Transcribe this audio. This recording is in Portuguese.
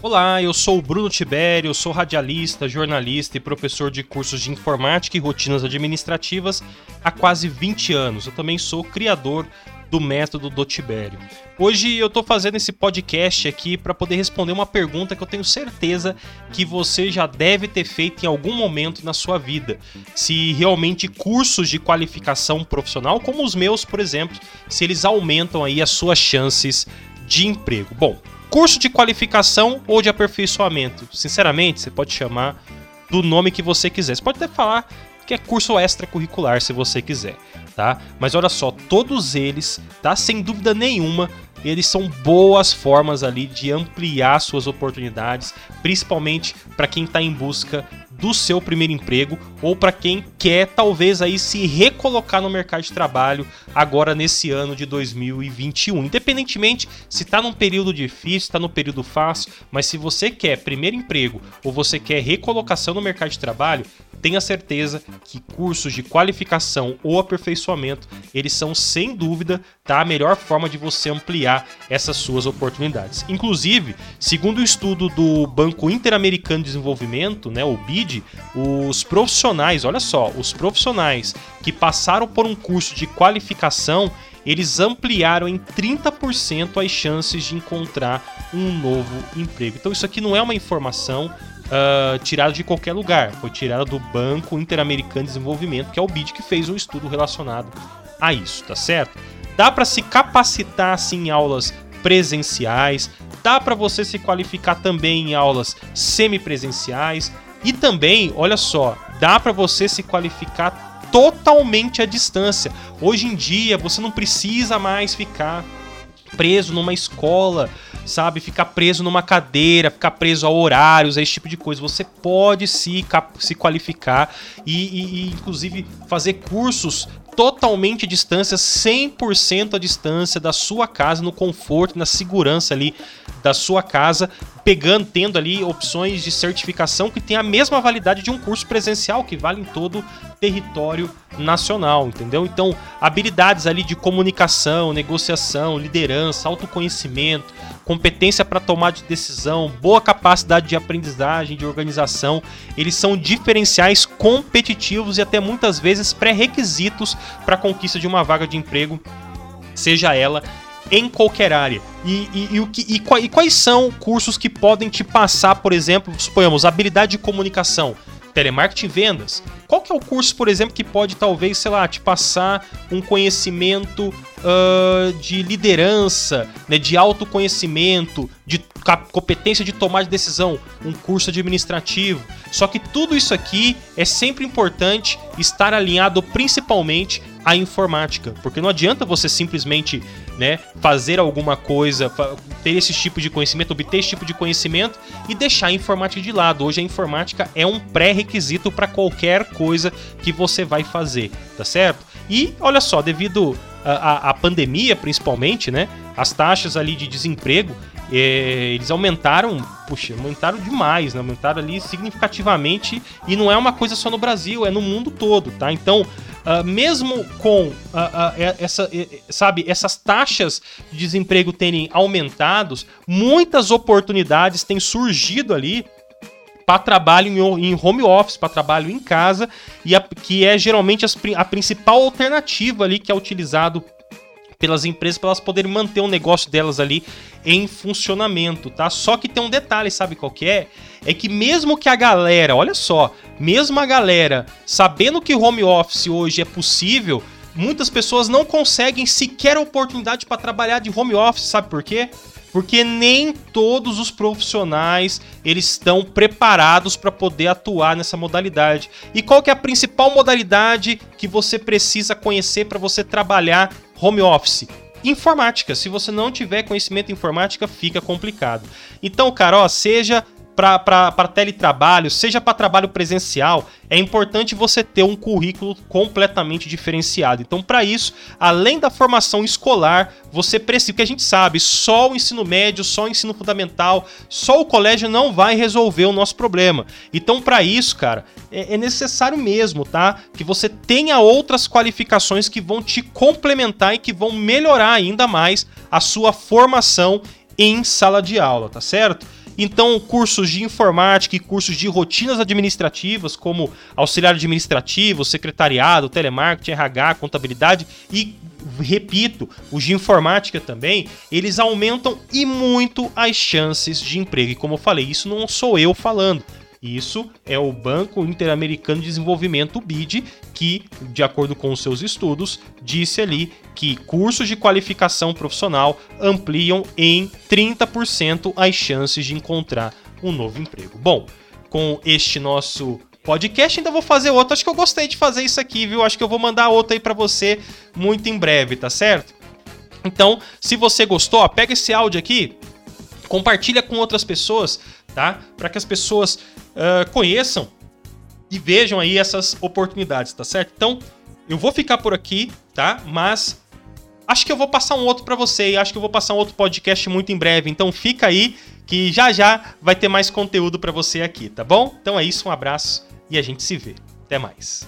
Olá, eu sou o Bruno Tibério, sou radialista, jornalista e professor de cursos de informática e rotinas administrativas há quase 20 anos. Eu também sou criador do método do Tibério. Hoje eu estou fazendo esse podcast aqui para poder responder uma pergunta que eu tenho certeza que você já deve ter feito em algum momento na sua vida. Se realmente cursos de qualificação profissional, como os meus, por exemplo, se eles aumentam aí as suas chances de emprego. Bom, curso de qualificação ou de aperfeiçoamento. Sinceramente, você pode chamar do nome que você quiser. Você pode até falar que é curso extracurricular se você quiser, tá? Mas olha só, todos eles, tá? Sem dúvida nenhuma, eles são boas formas ali de ampliar suas oportunidades, principalmente para quem está em busca do seu primeiro emprego ou para quem quer talvez aí se recolocar no mercado de trabalho agora nesse ano de 2021. Independentemente se está num período difícil, está no período fácil, mas se você quer primeiro emprego ou você quer recolocação no mercado de trabalho, tenha certeza que cursos de qualificação ou aperfeiçoamento, eles são sem dúvida tá, a melhor forma de você ampliar essas suas oportunidades. Inclusive, segundo o um estudo do Banco Interamericano de Desenvolvimento, né, o BID, os profissionais, olha só, os profissionais que passaram por um curso de qualificação, eles ampliaram em 30% as chances de encontrar um novo emprego. Então isso aqui não é uma informação uh, tirada de qualquer lugar. Foi tirada do Banco Interamericano de Desenvolvimento, que é o BID que fez um estudo relacionado a isso, tá certo? Dá para se capacitar assim em aulas presenciais, dá para você se qualificar também em aulas semipresenciais e também, olha só, dá para você se qualificar totalmente à distância. Hoje em dia, você não precisa mais ficar preso numa escola, sabe? Ficar preso numa cadeira, ficar preso a horários, a esse tipo de coisa. Você pode se, se qualificar e, e, e inclusive, fazer cursos totalmente à distância, 100% à distância da sua casa, no conforto, na segurança ali da sua casa, pegando, tendo ali opções de certificação que tem a mesma validade de um curso presencial que vale em todo o território nacional, entendeu? Então, habilidades ali de comunicação, negociação, liderança, autoconhecimento, competência para tomar de decisão, boa capacidade de aprendizagem, de organização, eles são diferenciais competitivos e até muitas vezes pré-requisitos para a conquista de uma vaga de emprego, seja ela em qualquer área. E, e, e, o que, e, e quais são cursos que podem te passar, por exemplo, suponhamos, habilidade de comunicação? Telemarketing e vendas. Qual que é o curso, por exemplo, que pode talvez, sei lá, te passar um conhecimento uh, de liderança, né, de autoconhecimento, de competência de tomar de decisão, um curso administrativo. Só que tudo isso aqui é sempre importante estar alinhado principalmente à informática, porque não adianta você simplesmente né, fazer alguma coisa, ter esse tipo de conhecimento, obter esse tipo de conhecimento e deixar a informática de lado. Hoje a informática é um pré-requisito para qualquer coisa que você vai fazer, tá certo? E olha só, devido à pandemia principalmente, né, as taxas ali de desemprego é, eles aumentaram, puxa, aumentaram demais, né? Aumentaram ali significativamente e não é uma coisa só no Brasil, é no mundo todo, tá? Então, Uh, mesmo com uh, uh, essa, sabe, essas taxas de desemprego terem aumentado, muitas oportunidades têm surgido ali para trabalho em, em, home office, para trabalho em casa, e a, que é geralmente as, a principal alternativa ali que é utilizado pelas empresas para elas poderem manter o negócio delas ali em funcionamento, tá? Só que tem um detalhe, sabe qual que é? É que mesmo que a galera, olha só, mesmo a galera sabendo que home office hoje é possível, muitas pessoas não conseguem sequer a oportunidade para trabalhar de home office, sabe por quê? Porque nem todos os profissionais eles estão preparados para poder atuar nessa modalidade. E qual que é a principal modalidade que você precisa conhecer para você trabalhar home office. Informática. Se você não tiver conhecimento em informática, fica complicado. Então, cara, ó, seja para teletrabalho, seja para trabalho presencial, é importante você ter um currículo completamente diferenciado. Então, para isso, além da formação escolar, você precisa, que a gente sabe, só o ensino médio, só o ensino fundamental, só o colégio não vai resolver o nosso problema. Então, para isso, cara, é, é necessário mesmo, tá? Que você tenha outras qualificações que vão te complementar e que vão melhorar ainda mais a sua formação em sala de aula, tá certo? Então, cursos de informática e cursos de rotinas administrativas, como auxiliar administrativo, secretariado, telemarketing, RH, contabilidade e repito, os de informática também, eles aumentam e muito as chances de emprego. E como eu falei, isso não sou eu falando. Isso é o Banco Interamericano de Desenvolvimento, o BID, que, de acordo com os seus estudos, disse ali que cursos de qualificação profissional ampliam em 30% as chances de encontrar um novo emprego. Bom, com este nosso podcast, ainda vou fazer outro. Acho que eu gostei de fazer isso aqui, viu? Acho que eu vou mandar outro aí para você muito em breve, tá certo? Então, se você gostou, ó, pega esse áudio aqui, compartilha com outras pessoas, tá? Para que as pessoas uh, conheçam e vejam aí essas oportunidades, tá certo? Então, eu vou ficar por aqui, tá? Mas acho que eu vou passar um outro para você e acho que eu vou passar um outro podcast muito em breve. Então, fica aí que já já vai ter mais conteúdo para você aqui, tá bom? Então é isso, um abraço e a gente se vê. Até mais.